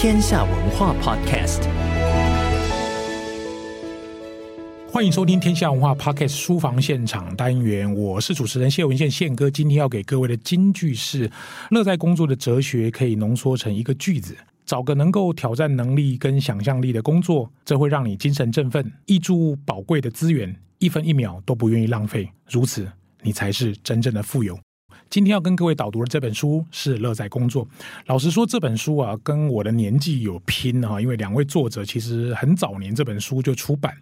天下文化 Podcast，欢迎收听天下文化 Podcast 书房现场单元，我是主持人谢文宪宪哥。今天要给各位的金句是：乐在工作的哲学可以浓缩成一个句子，找个能够挑战能力跟想象力的工作，这会让你精神振奋，挹注宝贵的资源，一分一秒都不愿意浪费，如此你才是真正的富有。今天要跟各位导读的这本书是《乐在工作》。老实说，这本书啊，跟我的年纪有拼啊，因为两位作者其实很早年这本书就出版。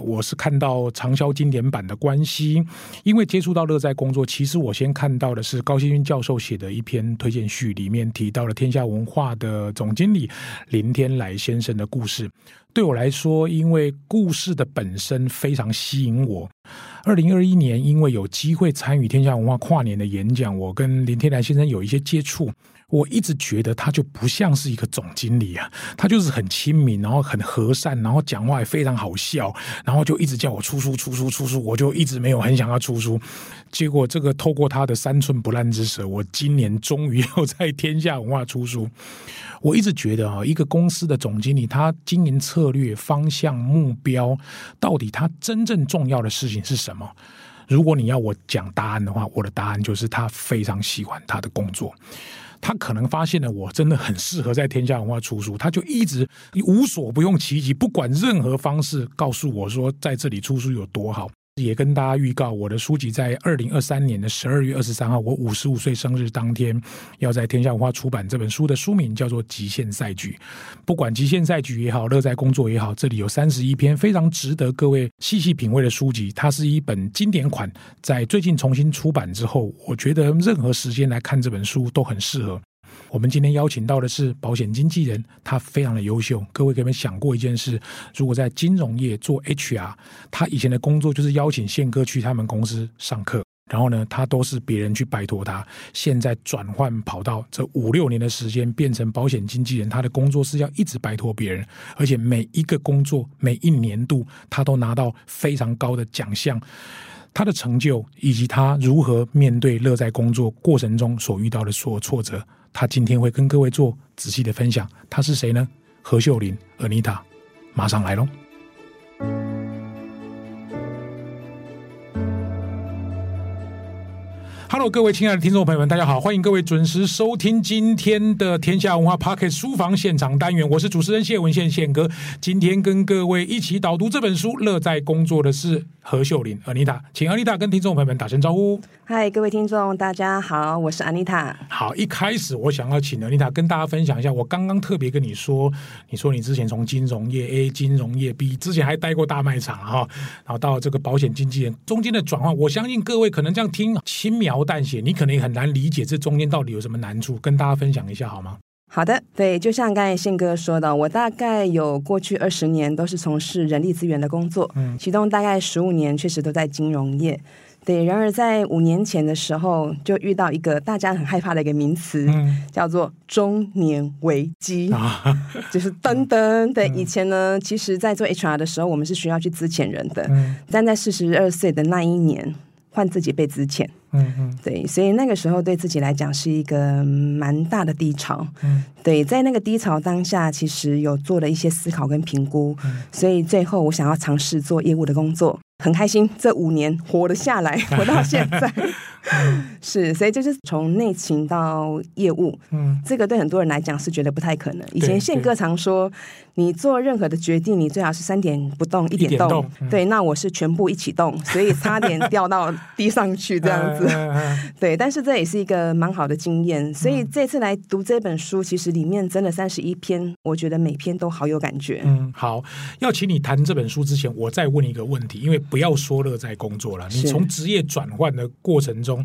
我是看到畅销经典版的关系，因为接触到《乐在工作》，其实我先看到的是高希均教授写的一篇推荐序，里面提到了天下文化的总经理林天来先生的故事。对我来说，因为故事的本身非常吸引我。二零二一年，因为有机会参与天下文化跨年的演讲，我跟林天南先生有一些接触。我一直觉得他就不像是一个总经理啊，他就是很亲民，然后很和善，然后讲话也非常好笑，然后就一直叫我出书、出书、出书，我就一直没有很想要出书。结果这个透过他的三寸不烂之舌，我今年终于要在天下文化出书。我一直觉得啊，一个公司的总经理，他经营策略、方向、目标，到底他真正重要的事情是什么？如果你要我讲答案的话，我的答案就是他非常喜欢他的工作。他可能发现了我真的很适合在天下文化出书，他就一直无所不用其极，不管任何方式告诉我说在这里出书有多好。也跟大家预告，我的书籍在二零二三年的十二月二十三号，我五十五岁生日当天，要在天下文化出版这本书的书名叫做《极限赛局》。不管极限赛局也好，乐在工作也好，这里有三十一篇非常值得各位细细品味的书籍。它是一本经典款，在最近重新出版之后，我觉得任何时间来看这本书都很适合。我们今天邀请到的是保险经纪人，他非常的优秀。各位有没有想过一件事？如果在金融业做 HR，他以前的工作就是邀请宪哥去他们公司上课，然后呢，他都是别人去拜托他。现在转换跑道，这五六年的时间变成保险经纪人，他的工作是要一直拜托别人，而且每一个工作每一年度他都拿到非常高的奖项。他的成就以及他如何面对乐在工作过程中所遇到的所有挫折。他今天会跟各位做仔细的分享，他是谁呢？何秀玲，Anita，马上来喽。Hello，各位亲爱的听众朋友们，大家好，欢迎各位准时收听今天的天下文化 Pocket 书房现场单元，我是主持人谢文宪宪哥。今天跟各位一起导读这本书，乐在工作的是何秀玲，Anita，请 Anita 跟听众朋友们打声招呼。嗨，各位听众，大家好，我是 Anita。好，一开始我想要请 Anita 跟大家分享一下，我刚刚特别跟你说，你说你之前从金融业 A 金融业 B，之前还待过大卖场哈，然后到这个保险经纪人中间的转换，我相信各位可能这样听轻描淡写，你可能也很难理解这中间到底有什么难处，跟大家分享一下好吗？好的，对，就像刚才宪哥说的，我大概有过去二十年都是从事人力资源的工作，嗯，其中大概十五年确实都在金融业。对，然而在五年前的时候，就遇到一个大家很害怕的一个名词，嗯、叫做中年危机，啊、就是噔噔。对，以前呢，其实，在做 HR 的时候，我们是需要去资遣人的，嗯、但在四十二岁的那一年，换自己被资遣。嗯嗯，对，所以那个时候对自己来讲是一个蛮大的低潮。嗯，对，在那个低潮当下，其实有做了一些思考跟评估，嗯、所以最后我想要尝试做业务的工作。很开心，这五年活了下来，活到现在。是，所以就是从内勤到业务，嗯，这个对很多人来讲是觉得不太可能。以前宪哥常说，你做任何的决定，你最好是三点不动，一点动。点动嗯、对，那我是全部一起动，所以差点掉到地上去 这样子。对，但是这也是一个蛮好的经验。所以这次来读这本书，其实里面真的三十一篇，我觉得每篇都好有感觉。嗯，好，要请你谈这本书之前，我再问一个问题，因为不要说乐在工作了，你从职业转换的过程中。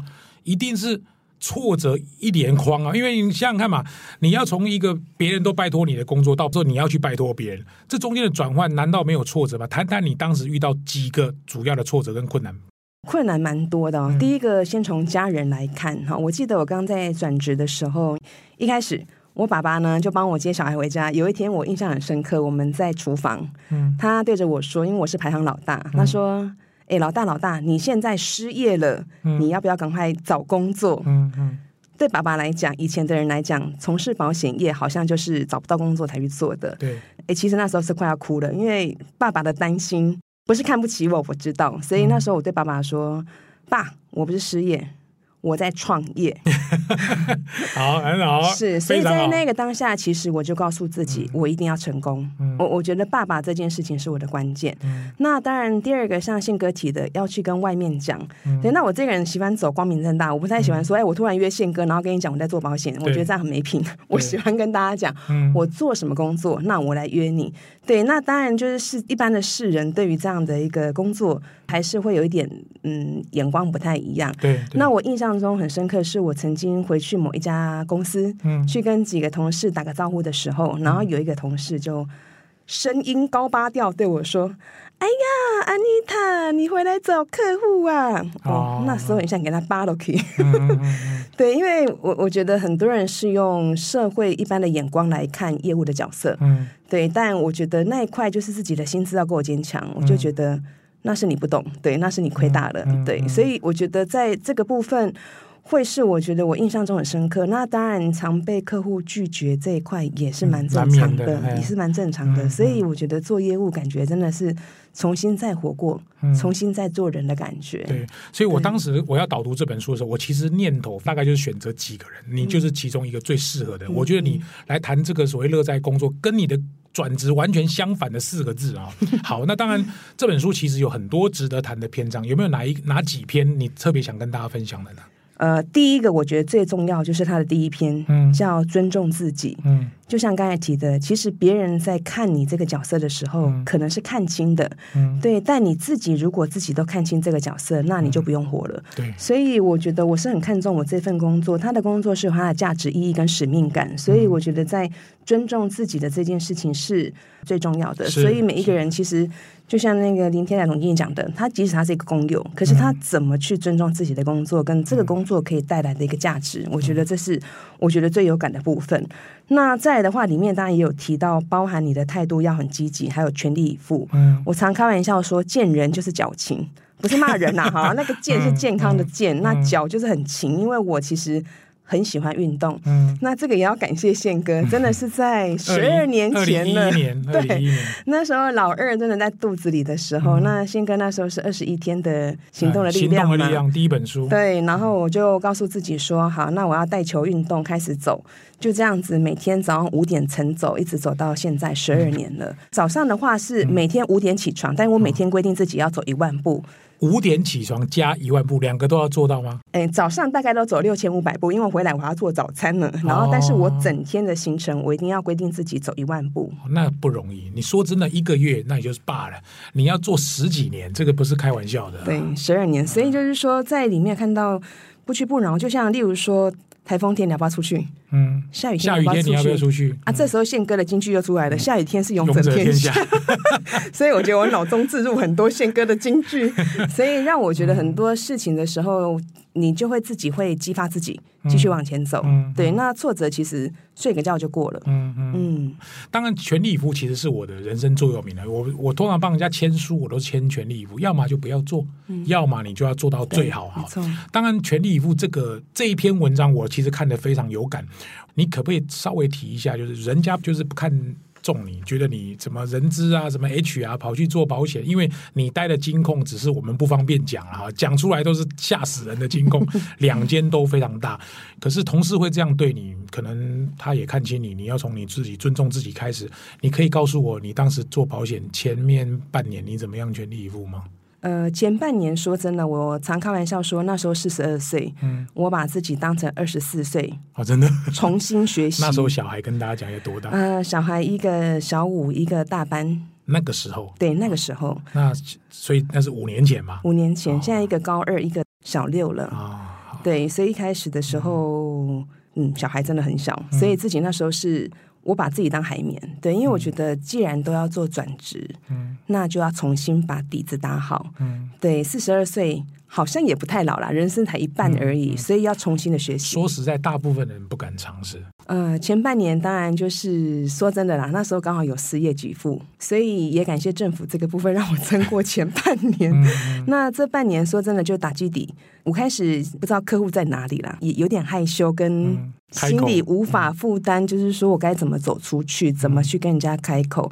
一定是挫折一连筐啊！因为你想想看嘛，你要从一个别人都拜托你的工作，到时候你要去拜托别人，这中间的转换难道没有挫折吗？谈谈你当时遇到几个主要的挫折跟困难。困难蛮多的哦。嗯、第一个，先从家人来看哈，我记得我刚在转职的时候，一开始我爸爸呢就帮我接小孩回家。有一天我印象很深刻，我们在厨房，嗯，他对着我说，因为我是排行老大，他说。嗯哎，老大，老大，你现在失业了，嗯、你要不要赶快找工作？嗯嗯，嗯对爸爸来讲，以前的人来讲，从事保险业好像就是找不到工作才去做的。对，哎，其实那时候是快要哭了，因为爸爸的担心不是看不起我，我知道，所以那时候我对爸爸说：“嗯、爸，我不是失业。”我在创业，好，很好，是，所以在那个当下，其实我就告诉自己，我一定要成功。嗯、我我觉得爸爸这件事情是我的关键。嗯、那当然，第二个像宪哥提的，要去跟外面讲。嗯、对，那我这个人喜欢走光明正大，我不太喜欢说，哎、嗯，我突然约宪哥，然后跟你讲我在做保险，我觉得这样很没品。我喜欢跟大家讲，我做什么工作，那我来约你。对，那当然就是是一般的世人对于这样的一个工作，还是会有一点嗯眼光不太一样。对，对那我印象中很深刻，是我曾经回去某一家公司，嗯，去跟几个同事打个招呼的时候，然后有一个同事就声音高八调对我说。哎呀，安妮塔，你回来找客户啊？哦，哦那时候很想给他扒了去。对，因为我我觉得很多人是用社会一般的眼光来看业务的角色。嗯，对，但我觉得那一块就是自己的心思要够坚强。嗯、我就觉得那是你不懂，对，那是你亏大了，嗯、对，所以我觉得在这个部分。会是我觉得我印象中很深刻，那当然常被客户拒绝这一块也是蛮正常的，嗯、也是蛮正常的。嗯、所以我觉得做业务感觉真的是重新再活过，嗯、重新再做人的感觉。对，所以我当时我要导读这本书的时候，我其实念头大概就是选择几个人，你就是其中一个最适合的。嗯、我觉得你来谈这个所谓乐在工作，跟你的转职完全相反的四个字啊。好，那当然这本书其实有很多值得谈的篇章，有没有哪一哪几篇你特别想跟大家分享的呢？呃，第一个我觉得最重要就是他的第一篇，嗯，叫尊重自己，嗯。就像刚才提的，其实别人在看你这个角色的时候，嗯、可能是看清的，嗯、对。但你自己如果自己都看清这个角色，那你就不用活了。嗯、对。所以我觉得我是很看重我这份工作，他的工作是有他的价值意义跟使命感。所以我觉得在尊重自己的这件事情是最重要的。所以每一个人其实就像那个林天来总经理讲的，他即使他是一个工友，可是他怎么去尊重自己的工作，跟这个工作可以带来的一个价值，我觉得这是我觉得最有感的部分。那在的话，里面当然也有提到，包含你的态度要很积极，还有全力以赴。嗯，我常开玩笑说，见人就是矫情，不是骂人呐、啊，哈，那个健是健康的健，嗯、那矫就是很勤，因为我其实。很喜欢运动，嗯，那这个也要感谢宪哥，真的是在十二年前了，对，那时候老二真的在肚子里的时候，那宪哥那时候是二十一天的行动的力量嘛，行动的力量第一本书，对，然后我就告诉自己说，好，那我要带球运动，开始走，就这样子，每天早上五点晨走，一直走到现在十二年了。早上的话是每天五点起床，但是我每天规定自己要走一万步。五点起床加一万步，两个都要做到吗？哎，早上大概都走六千五百步，因为回来我还要做早餐呢。然后，但是我整天的行程，我一定要规定自己走一万步。哦，那不容易。你说真的，一个月那也就是罢了，你要做十几年，这个不是开玩笑的。对，十二年。所以就是说，在里面看到不屈不挠，就像例如说。台风天你要不要出去？嗯，下雨天你要不要出去啊？这时候宪哥的金句又出来了：下雨天是勇者天下。所以我觉得我脑中置入很多宪哥的金句，所以让我觉得很多事情的时候，你就会自己会激发自己继续往前走。对，那挫折其实睡个觉就过了。嗯嗯。当然，全力以赴其实是我的人生座右铭了。我我通常帮人家签书，我都签全力以赴，要么就不要做，要么你就要做到最好。哈，当然，全力以赴这个这一篇文章，我其实看得非常有感。你可不可以稍微提一下？就是人家就是不看中你，觉得你什么人资啊，什么 H 啊，跑去做保险，因为你待的金控只是我们不方便讲啊，讲出来都是吓死人的金控，两间都非常大。可是同事会这样对你，可能他也看清你，你要从你自己尊重自己开始。你可以告诉我，你当时做保险前面半年你怎么样全力以赴吗？呃，前半年说真的，我常开玩笑说，那时候四十二岁，嗯，我把自己当成二十四岁，哦，真的，重新学习。那时候小孩跟大家讲有多大？呃，小孩一个小五，一个大班。那个时候，对，那个时候。那所以那是五年前嘛？五年前，现在一个高二，一个小六了。啊、哦，对，所以一开始的时候，嗯，嗯，小孩真的很小，所以自己那时候是。我把自己当海绵，对，因为我觉得既然都要做转职，嗯，那就要重新把底子打好，嗯，对，四十二岁好像也不太老了，人生才一半而已，所以要重新的学习。说实在，大部分人不敢尝试。呃，前半年当然就是说真的啦，那时候刚好有失业给付，所以也感谢政府这个部分让我撑过前半年。那这半年说真的就打基底，我开始不知道客户在哪里啦，也有点害羞跟。嗯心里无法负担，就是说我该怎么走出去，怎么去跟人家开口。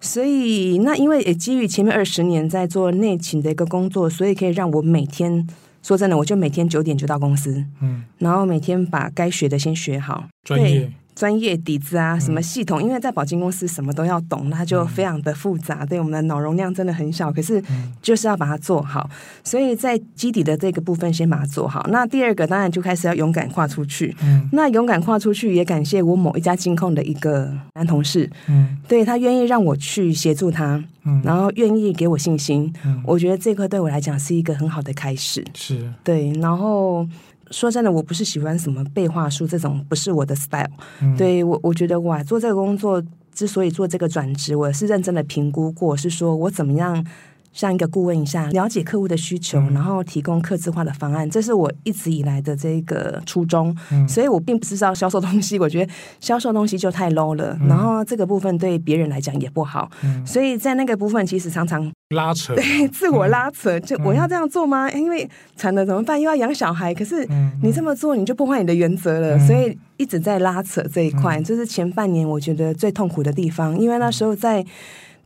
所以，那因为也基于前面二十年在做内勤的一个工作，所以可以让我每天说真的，我就每天九点就到公司，嗯，然后每天把该学的先学好，专业。专业底子啊，什么系统？嗯、因为在保金公司什么都要懂，那就非常的复杂。嗯、对，我们的脑容量真的很小，可是就是要把它做好。所以在基底的这个部分先把它做好。那第二个当然就开始要勇敢跨出去。嗯，那勇敢跨出去也感谢我某一家金控的一个男同事。嗯，对，他愿意让我去协助他，嗯，然后愿意给我信心。嗯，我觉得这个对我来讲是一个很好的开始。是，对，然后。说真的，我不是喜欢什么背话术这种，不是我的 style。嗯、对我，我觉得哇，做这个工作之所以做这个转职，我是认真的评估过，是说我怎么样。像一个顾问一下，了解客户的需求，嗯、然后提供客制化的方案，这是我一直以来的这个初衷。嗯、所以我并不是要销售东西，我觉得销售东西就太 low 了。嗯、然后这个部分对别人来讲也不好。嗯、所以在那个部分，其实常常拉扯，对 自我拉扯。嗯、就我要这样做吗？因为惨了怎么办？又要养小孩，可是你这么做，你就破坏你的原则了。嗯、所以一直在拉扯这一块，这、嗯、是前半年我觉得最痛苦的地方，因为那时候在。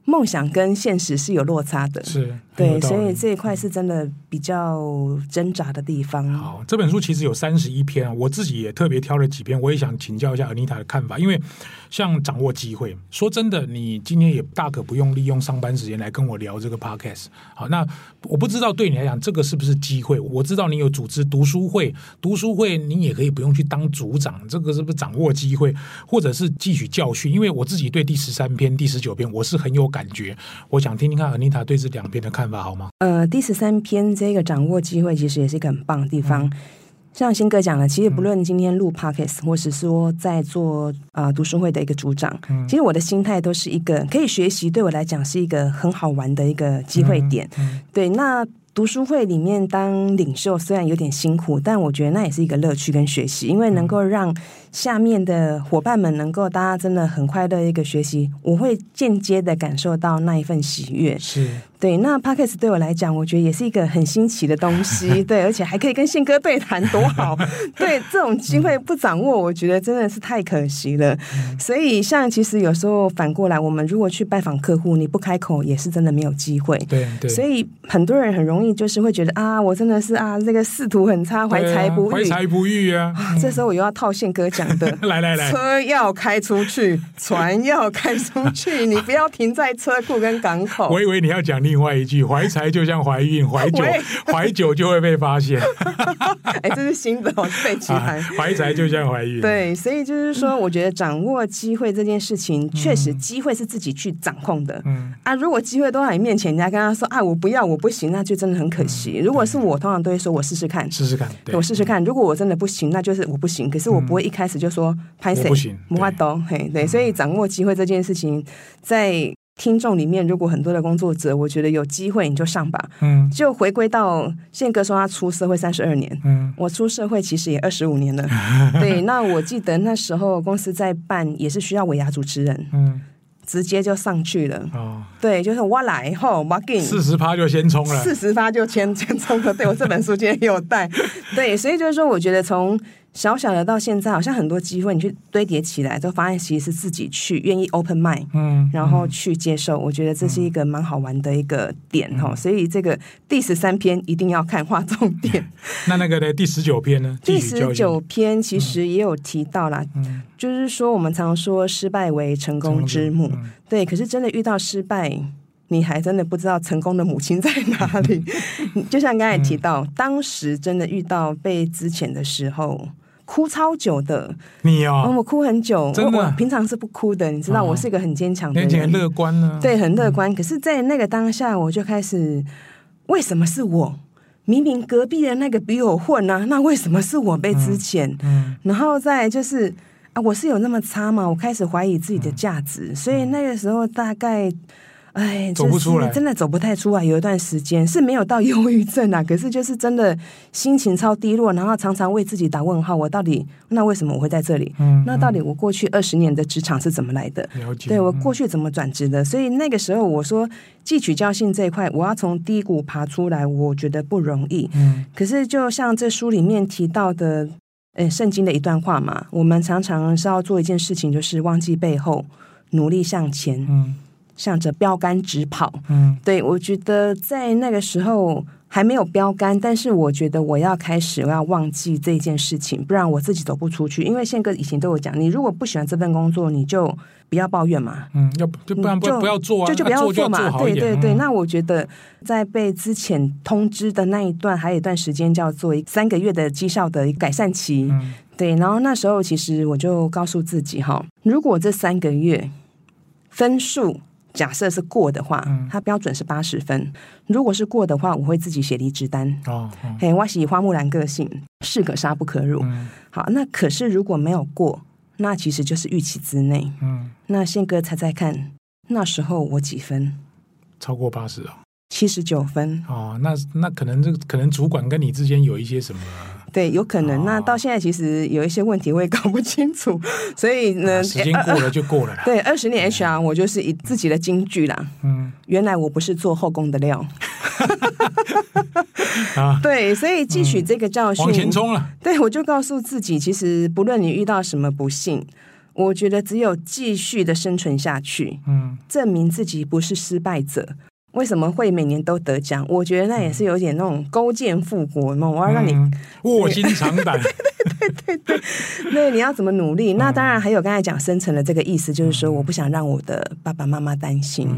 梦想跟现实是有落差的，是。对，所以这一块是真的比较挣扎的地方。好，这本书其实有三十一篇，我自己也特别挑了几篇，我也想请教一下 Anita 的看法，因为像掌握机会，说真的，你今天也大可不用利用上班时间来跟我聊这个 Podcast。好，那我不知道对你来讲这个是不是机会？我知道你有组织读书会，读书会你也可以不用去当组长，这个是不是掌握机会，或者是汲取教训？因为我自己对第十三篇、第十九篇我是很有。感觉，我想听听看 Anita 对这两篇的看法，好吗？呃，第十三篇这个掌握机会，其实也是一个很棒的地方。嗯、像新哥讲的，其实不论今天录 Podcast，或是说在做啊、呃、读书会的一个组长，嗯、其实我的心态都是一个可以学习，对我来讲是一个很好玩的一个机会点。对，那读书会里面当领袖虽然有点辛苦，但我觉得那也是一个乐趣跟学习，因为能够让。下面的伙伴们能够大家真的很快乐一个学习，我会间接的感受到那一份喜悦。是对，那 Podcast 对我来讲，我觉得也是一个很新奇的东西。对，而且还可以跟宪哥对谈，多好！对，这种机会不掌握，我觉得真的是太可惜了。嗯、所以，像其实有时候反过来，我们如果去拜访客户，你不开口也是真的没有机会。对对。所以很多人很容易就是会觉得啊，我真的是啊，这个仕途很差，怀才不遇，怀才不遇啊。啊这时候我又要套宪哥讲的。来来来，车要开出去，船要开出去，你不要停在车库跟港口。我以为你要讲另外一句，怀才就像怀孕，怀久怀久就会被发现。哎，这是新的哦，被其他怀才就像怀孕。对，所以就是说，我觉得掌握机会这件事情，确实机会是自己去掌控的。嗯啊，如果机会都在你面前，人家跟他说啊，我不要，我不行，那就真的很可惜。如果是我，通常都会说我试试看，试试看，我试试看。如果我真的不行，那就是我不行。可是我不会一开始就说。拍谁？不法懂，嘿，对，所以掌握机会这件事情，在听众里面，如果很多的工作者，我觉得有机会你就上吧。嗯，就回归到宪哥说他出社会三十二年，嗯，我出社会其实也二十五年了。对，那我记得那时候公司在办，也是需要尾牙主持人，嗯，直接就上去了。哦，对，就是我来后，我给你四十趴就先冲了，四十趴就先 先冲了。对我这本书今天也有带，对，所以就是说，我觉得从小小的到现在，好像很多机会你去堆叠起来，都发现其实是自己去愿意 open mind，嗯，然后去接受。我觉得这是一个蛮好玩的一个点哈、嗯。所以这个第十三篇一定要看，画重点。那那个呢？第十九篇呢？第十九篇其实也有提到啦、嗯，就是说我们常说失败为成功之母，嗯、对。可是真的遇到失败。你还真的不知道成功的母亲在哪里？就像刚才提到、嗯，当时真的遇到被资遣的时候，哭超久的。你哦，嗯、我哭很久。真的，我平常是不哭的。你知道，我是一个很坚强的人，很乐观呢、啊。对，很乐观、嗯。可是，在那个当下，我就开始，为什么是我？明明隔壁的那个比我混啊，那为什么是我被之前、嗯嗯？然后再就是啊，我是有那么差吗？我开始怀疑自己的价值、嗯。所以那个时候，大概。哎，走不出来，真的走不太出来。有一段时间是没有到忧郁症啊，可是就是真的心情超低落，然后常常为自己打问号：我到底那为什么我会在这里？嗯，那到底我过去二十年的职场是怎么来的？了解，对我过去怎么转职的？所以那个时候我说汲取教训这一块，我要从低谷爬出来，我觉得不容易。嗯，可是就像这书里面提到的，嗯，圣经的一段话嘛，我们常常是要做一件事情，就是忘记背后，努力向前。嗯。向着标杆直跑，嗯，对，我觉得在那个时候还没有标杆，但是我觉得我要开始，我要忘记这件事情，不然我自己走不出去。因为宪哥以前都有讲，你如果不喜欢这份工作，你就不要抱怨嘛，嗯，要就不然不不要做啊，就就不要做嘛，做对对对。那我觉得在被之前通知的那一段，还有一段时间叫做三个月的绩效的改善期，嗯，对。然后那时候其实我就告诉自己哈，如果这三个月分数。假设是过的话，嗯，它标准是八十分。如果是过的话，我会自己写离职单。哦，嘿，我喜花木兰个性，士可杀不可辱，嗯。好，那可是如果没有过，那其实就是预期之内。嗯，那宪哥猜猜看，那时候我几分？超过八十哦，七十九分。哦，那那可能这个可能主管跟你之间有一些什么？对，有可能。那到现在其实有一些问题我也搞不清楚，所以呢，时间过了就过了啦。对，二十年 HR，我就是以自己的金句啦。嗯，原来我不是做后宫的料。啊，对，所以汲取这个教训，往前冲了。对，我就告诉自己，其实不论你遇到什么不幸，我觉得只有继续的生存下去，嗯，证明自己不是失败者。为什么会每年都得奖？我觉得那也是有点那种勾践复国嘛，我要让你 卧薪尝胆。对对对对，那你要怎么努力？那当然还有刚才讲深层的这个意思，就是说我不想让我的爸爸妈妈担心。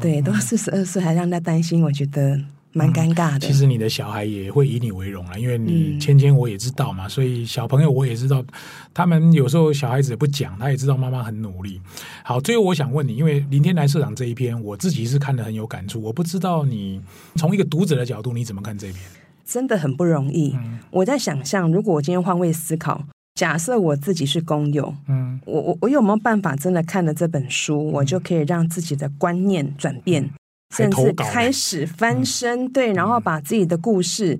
对，都四十二岁还让他担心，我觉得。蛮尴尬的。其实你的小孩也会以你为荣了，因为你芊芊我也知道嘛，所以小朋友我也知道，他们有时候小孩子也不讲，他也知道妈妈很努力。好，最后我想问你，因为林天来社长这一篇，我自己是看得很有感触。我不知道你从一个读者的角度，你怎么看这一篇？真的很不容易。我在想象，如果我今天换位思考，假设我自己是工友，嗯，我我我有没有办法真的看了这本书，我就可以让自己的观念转变？甚至开始翻身，对，然后把自己的故事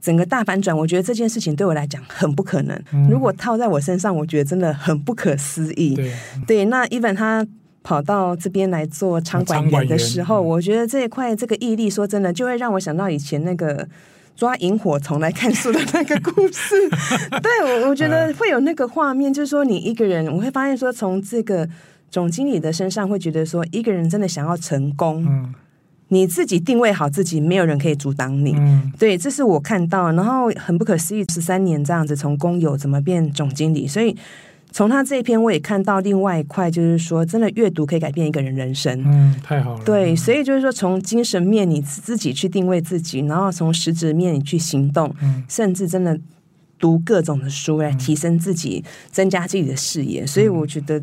整个大反转。我觉得这件事情对我来讲很不可能。如果套在我身上，我觉得真的很不可思议。对，对，那 even 他跑到这边来做仓管员的时候，我觉得这一块这个毅力，说真的，就会让我想到以前那个抓萤火虫来看书的那个故事。对，我我觉得会有那个画面，就是说你一个人，我会发现说，从这个总经理的身上，会觉得说，一个人真的想要成功。嗯你自己定位好自己，没有人可以阻挡你。嗯，对，这是我看到，然后很不可思议，十三年这样子从工友怎么变总经理？所以从他这一篇我也看到另外一块，就是说真的阅读可以改变一个人人生。嗯，太好了。对，所以就是说从精神面你自己去定位自己，然后从实质面你去行动，嗯，甚至真的读各种的书来提升自己，增加自己的视野。所以我觉得。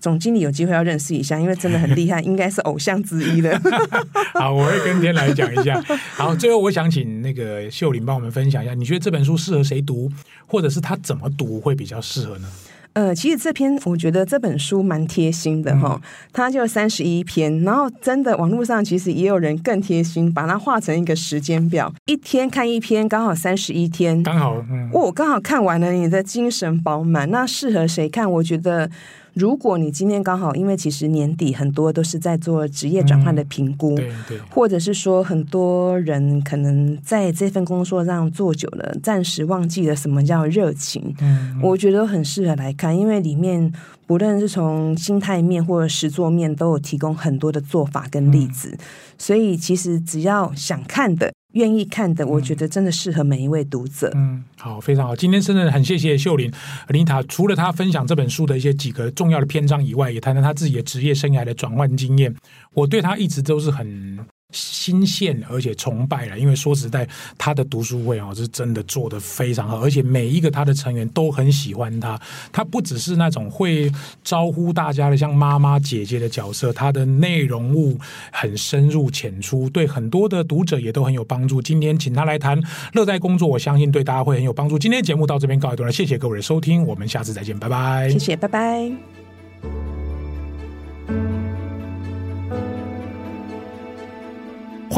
总经理有机会要认识一下，因为真的很厉害，应该是偶像之一了。好，我会跟天来讲一下。好，最后我想请那个秀玲帮我们分享一下，你觉得这本书适合谁读，或者是他怎么读会比较适合呢？呃，其实这篇我觉得这本书蛮贴心的哈，它就三十一篇，然后真的网络上其实也有人更贴心，把它画成一个时间表，一天看一篇，刚好三十一天，刚好，嗯，我刚好看完了，你的精神饱满，那适合谁看？我觉得。如果你今天刚好，因为其实年底很多都是在做职业转换的评估，嗯、对对，或者是说很多人可能在这份工作上做久了，暂时忘记了什么叫热情。嗯，我觉得很适合来看，因为里面不论是从心态面或者实作面，都有提供很多的做法跟例子。嗯、所以其实只要想看的。愿意看的，我觉得真的适合每一位读者。嗯，好，非常好。今天真的很谢谢秀玲琳 Anita，除了她分享这本书的一些几个重要的篇章以外，也谈谈她自己的职业生涯的转换经验。我对她一直都是很。新鲜而且崇拜了，因为说实在，他的读书会啊是真的做得非常好，而且每一个他的成员都很喜欢他。他不只是那种会招呼大家的像妈妈姐姐的角色，他的内容物很深入浅出，对很多的读者也都很有帮助。今天请他来谈乐在工作，我相信对大家会很有帮助。今天节目到这边告一段落，谢谢各位的收听，我们下次再见，拜拜。谢谢，拜拜。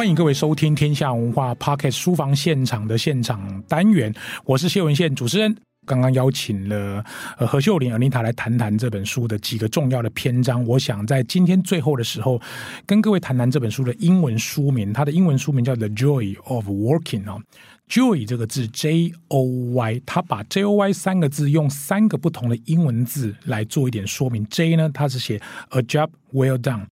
欢迎各位收听天下文化 Pocket 书房现场的现场单元，我是谢文宪主持人。刚刚邀请了呃何秀琳 Anita 来谈谈这本书的几个重要的篇章。我想在今天最后的时候，跟各位谈谈这本书的英文书名。它的英文书名叫《The Joy of Working》哦，Joy 这个字 J O Y，它把 J O Y 三个字用三个不同的英文字来做一点说明。J 呢，它是写 A Job Well Done。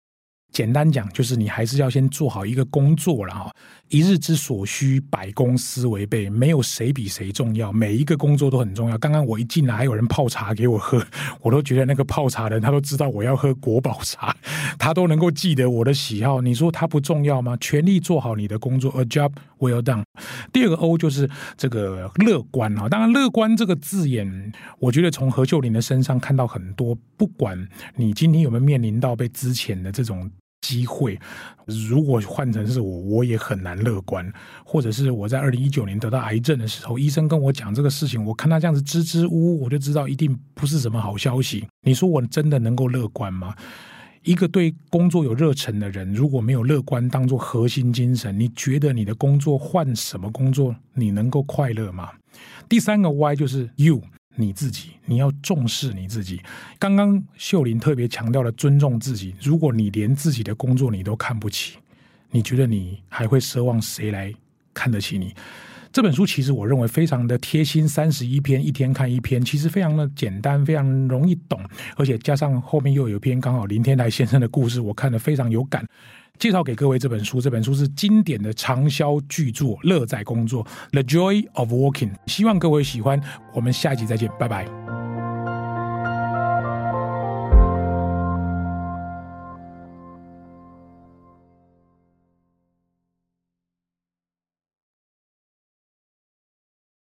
简单讲，就是你还是要先做好一个工作了哈。一日之所需，百公司为备，没有谁比谁重要，每一个工作都很重要。刚刚我一进来，还有人泡茶给我喝，我都觉得那个泡茶的人他都知道我要喝国宝茶，他都能够记得我的喜好。你说他不重要吗？全力做好你的工作，A job well done。第二个 O 就是这个乐观啊，当然乐观这个字眼，我觉得从何秀玲的身上看到很多，不管你今天有没有面临到被之前的这种。机会，如果换成是我，我也很难乐观。或者是我在二零一九年得到癌症的时候，医生跟我讲这个事情，我看他这样子支支吾吾，我就知道一定不是什么好消息。你说我真的能够乐观吗？一个对工作有热忱的人，如果没有乐观当做核心精神，你觉得你的工作换什么工作，你能够快乐吗？第三个 Y 就是 You。你自己，你要重视你自己。刚刚秀琳特别强调了尊重自己。如果你连自己的工作你都看不起，你觉得你还会奢望谁来看得起你？这本书其实我认为非常的贴心，三十一篇，一天看一篇，其实非常的简单，非常容易懂，而且加上后面又有一篇刚好林天台先生的故事，我看得非常有感。介绍给各位这本书，这本书是经典的畅销巨作《乐在工作》（The Joy of Working）。希望各位喜欢。我们下一集再见，拜拜。